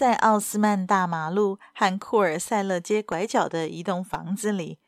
在奥斯曼大马路和库尔塞勒街拐角的一栋房子里，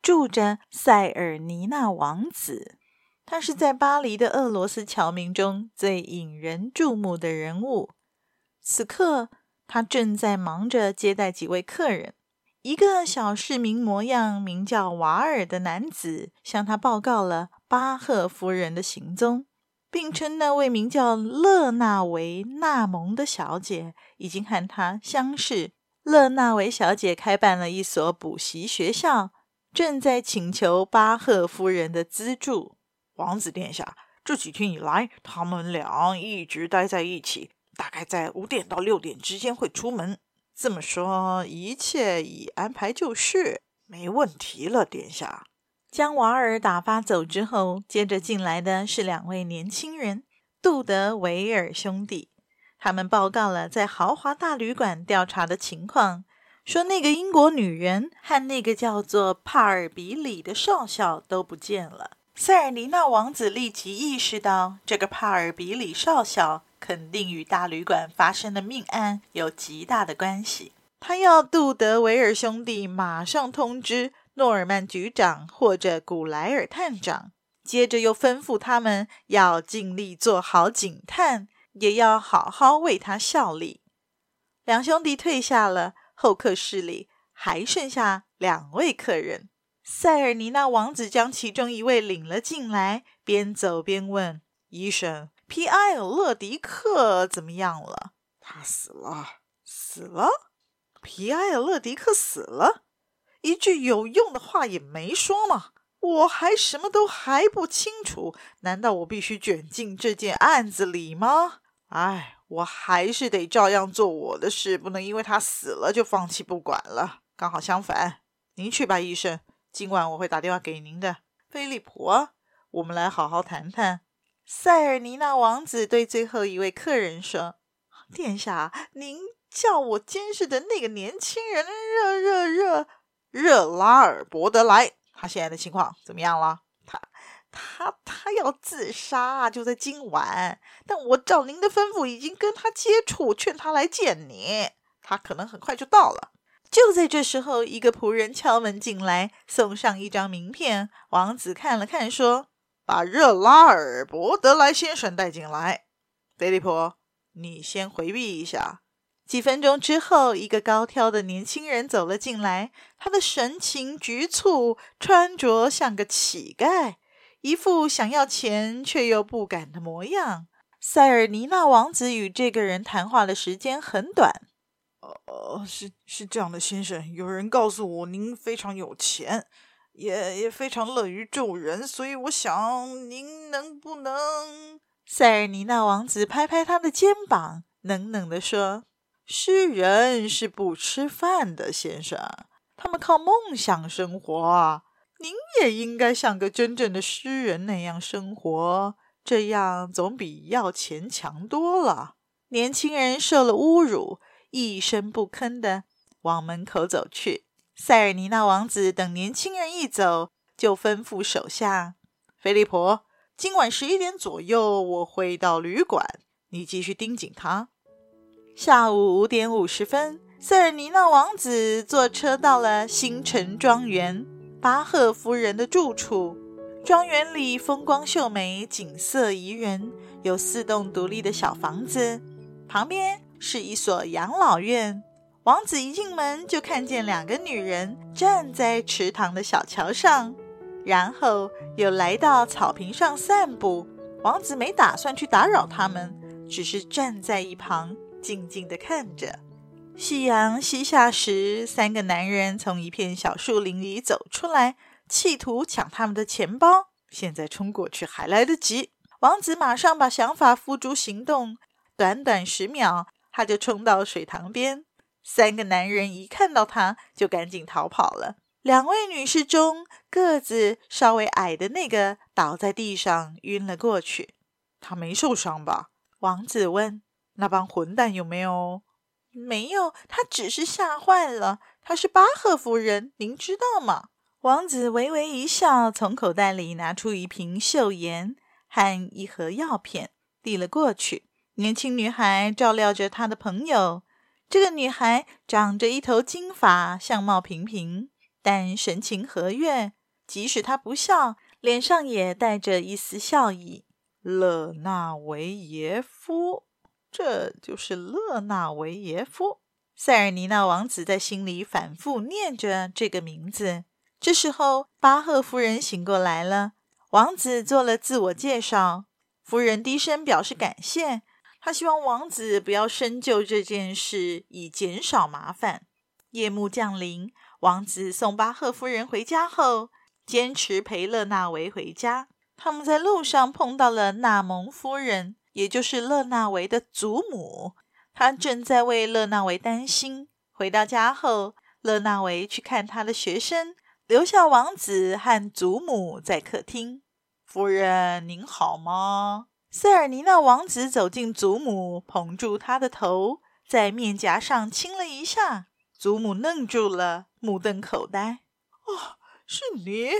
住着塞尔尼纳王子。他是在巴黎的俄罗斯侨民中最引人注目的人物。此刻，他正在忙着接待几位客人。一个小市民模样、名叫瓦尔的男子向他报告了巴赫夫人的行踪。并称那位名叫勒纳维纳蒙的小姐已经和他相识。勒纳维小姐开办了一所补习学校，正在请求巴赫夫人的资助。王子殿下，这几天以来，他们俩一直待在一起，大概在五点到六点之间会出门。这么说，一切已安排就绪，没问题了，殿下。将瓦尔打发走之后，接着进来的是两位年轻人，杜德维尔兄弟。他们报告了在豪华大旅馆调查的情况，说那个英国女人和那个叫做帕尔比里的少校都不见了。塞尔尼纳王子立即意识到，这个帕尔比里少校肯定与大旅馆发生的命案有极大的关系。他要杜德维尔兄弟马上通知。诺尔曼局长或者古莱尔探长，接着又吩咐他们要尽力做好警探，也要好好为他效力。两兄弟退下了，候客室里还剩下两位客人。塞尔尼纳王子将其中一位领了进来，边走边问：“医生，皮埃尔勒迪克怎么样了？他死了，死了？皮埃尔勒迪克死了？”一句有用的话也没说嘛，我还什么都还不清楚，难道我必须卷进这件案子里吗？哎，我还是得照样做我的事，不能因为他死了就放弃不管了。刚好相反，您去吧，医生，今晚我会打电话给您的。菲利普，我们来好好谈谈。塞尔尼娜王子对最后一位客人说：“殿下，您叫我监视的那个年轻人，热热热。”热拉尔伯德莱，他现在的情况怎么样了？他他他要自杀，就在今晚。但我照您的吩咐，已经跟他接触，劝他来见你。他可能很快就到了。就在这时候，一个仆人敲门进来，送上一张名片。王子看了看，说：“把热拉尔伯德莱先生带进来。”菲利普，你先回避一下。几分钟之后，一个高挑的年轻人走了进来。他的神情局促，穿着像个乞丐，一副想要钱却又不敢的模样。塞尔尼纳王子与这个人谈话的时间很短。呃，是是这样的，先生，有人告诉我您非常有钱，也也非常乐于助人，所以我想您能不能……塞尔尼纳王子拍拍他的肩膀，冷冷地说。诗人是不吃饭的，先生，他们靠梦想生活。您也应该像个真正的诗人那样生活，这样总比要钱强多了。年轻人受了侮辱，一声不吭地往门口走去。塞尔尼纳王子等年轻人一走，就吩咐手下：“菲利普，今晚十一点左右我会到旅馆，你继续盯紧他。”下午五点五十分，塞尔尼娜王子坐车到了星辰庄园，巴赫夫人的住处。庄园里风光秀美，景色宜人，有四栋独立的小房子，旁边是一所养老院。王子一进门就看见两个女人站在池塘的小桥上，然后又来到草坪上散步。王子没打算去打扰他们，只是站在一旁。静静的看着，夕阳西下时，三个男人从一片小树林里走出来，企图抢他们的钱包。现在冲过去还来得及。王子马上把想法付诸行动，短短十秒，他就冲到水塘边。三个男人一看到他，就赶紧逃跑了。两位女士中，个子稍微矮的那个倒在地上，晕了过去。他没受伤吧？王子问。那帮混蛋有没有？没有，他只是吓坏了。他是巴赫夫人，您知道吗？王子微微一笑，从口袋里拿出一瓶溴盐和一盒药片，递了过去。年轻女孩照料着她的朋友。这个女孩长着一头金发，相貌平平，但神情和悦。即使她不笑，脸上也带着一丝笑意。勒纳维耶夫，这就是勒纳维耶夫。塞尔尼纳王子在心里反复念着这个名字。这时候，巴赫夫人醒过来了。王子做了自我介绍，夫人低声表示感谢。她希望王子不要深究这件事，以减少麻烦。夜幕降临，王子送巴赫夫人回家后，坚持陪勒纳维回家。他们在路上碰到了纳蒙夫人，也就是勒纳维的祖母。她正在为勒纳维担心。回到家后，勒纳维去看他的学生。留下王子和祖母在客厅。夫人，您好吗？塞尔尼娜王子走进祖母，捧住她的头，在面颊上亲了一下。祖母愣住了，目瞪口呆。哦，是你？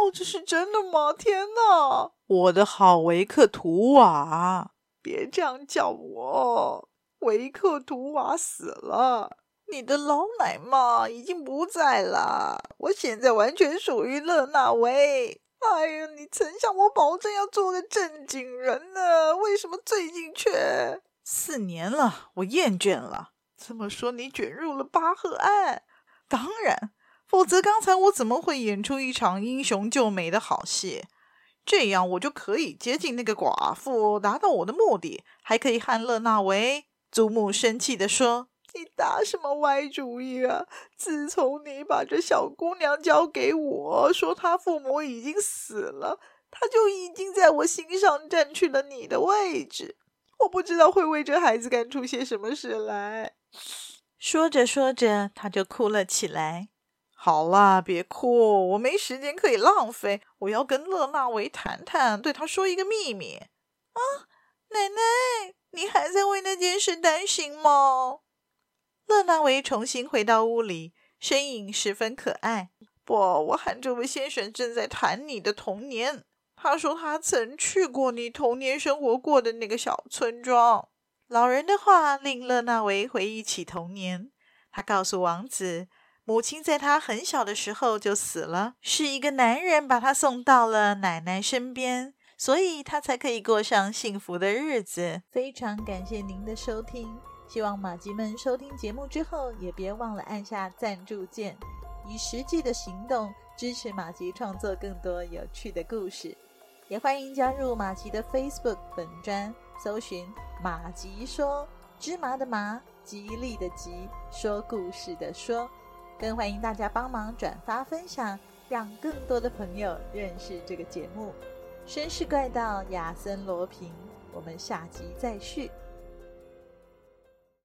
哦，这是真的吗？天哪！我的好维克图瓦，别这样叫我。维克图瓦死了。你的老奶妈已经不在了，我现在完全属于勒纳维。哎呀，你曾向我保证要做个正经人呢，为什么最近却……四年了，我厌倦了。这么说，你卷入了巴赫案？当然，否则刚才我怎么会演出一场英雄救美的好戏？这样我就可以接近那个寡妇，达到我的目的，还可以和勒纳维。祖母生气地说。你打什么歪主意啊？自从你把这小姑娘交给我，说她父母已经死了，她就已经在我心上占据了你的位置。我不知道会为这孩子干出些什么事来。说着说着，她就哭了起来。好啦，别哭，我没时间可以浪费，我要跟勒纳维谈谈，对他说一个秘密。啊，奶奶，你还在为那件事担心吗？勒纳维重新回到屋里，身影十分可爱。不，我喊这位先生正在谈你的童年。他说他曾去过你童年生活过的那个小村庄。老人的话令勒纳维回忆起童年。他告诉王子，母亲在他很小的时候就死了，是一个男人把他送到了奶奶身边，所以他才可以过上幸福的日子。非常感谢您的收听。希望马吉们收听节目之后，也别忘了按下赞助键，以实际的行动支持马吉创作更多有趣的故事。也欢迎加入马吉的 Facebook 本专，搜寻“马吉说芝麻的麻，吉利的吉，说故事的说”。更欢迎大家帮忙转发分享，让更多的朋友认识这个节目。绅士怪盗亚森罗平，我们下集再续。